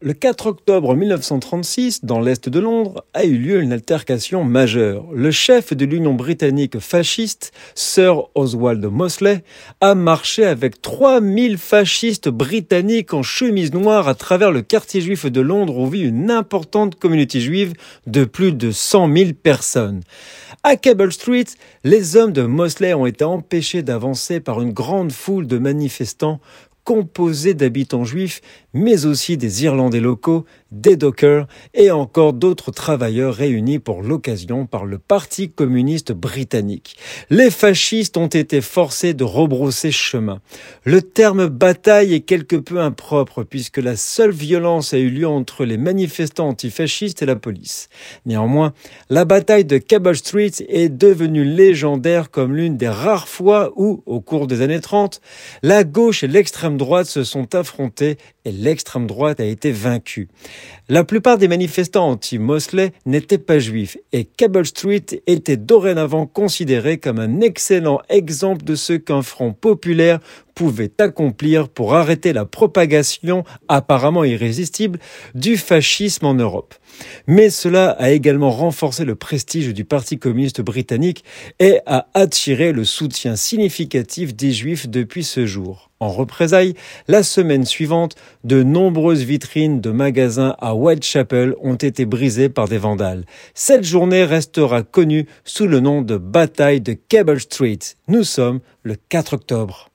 Le 4 octobre 1936, dans l'est de Londres, a eu lieu une altercation majeure. Le chef de l'Union britannique fasciste, Sir Oswald Mosley, a marché avec 3000 fascistes britanniques en chemise noire à travers le quartier juif de Londres où vit une importante communauté juive de plus de 100 000 personnes. À Cable Street, les hommes de Mosley ont été empêchés d'avancer par une grande foule de manifestants composé d'habitants juifs, mais aussi des Irlandais locaux, des dockers et encore d'autres travailleurs réunis pour l'occasion par le Parti communiste britannique. Les fascistes ont été forcés de rebrousser chemin. Le terme bataille est quelque peu impropre puisque la seule violence a eu lieu entre les manifestants antifascistes et la police. Néanmoins, la bataille de Cable Street est devenue légendaire comme l'une des rares fois où, au cours des années 30, la gauche et l'extrême droite se sont affrontés l'extrême droite a été vaincue. La plupart des manifestants anti-Mosley n'étaient pas juifs et Cable Street était dorénavant considéré comme un excellent exemple de ce qu'un front populaire pouvait accomplir pour arrêter la propagation apparemment irrésistible du fascisme en Europe. Mais cela a également renforcé le prestige du Parti communiste britannique et a attiré le soutien significatif des juifs depuis ce jour. En représailles, la semaine suivante, de nombreuses vitrines de magasins à Whitechapel ont été brisées par des vandales. Cette journée restera connue sous le nom de bataille de Cable Street. Nous sommes le 4 octobre.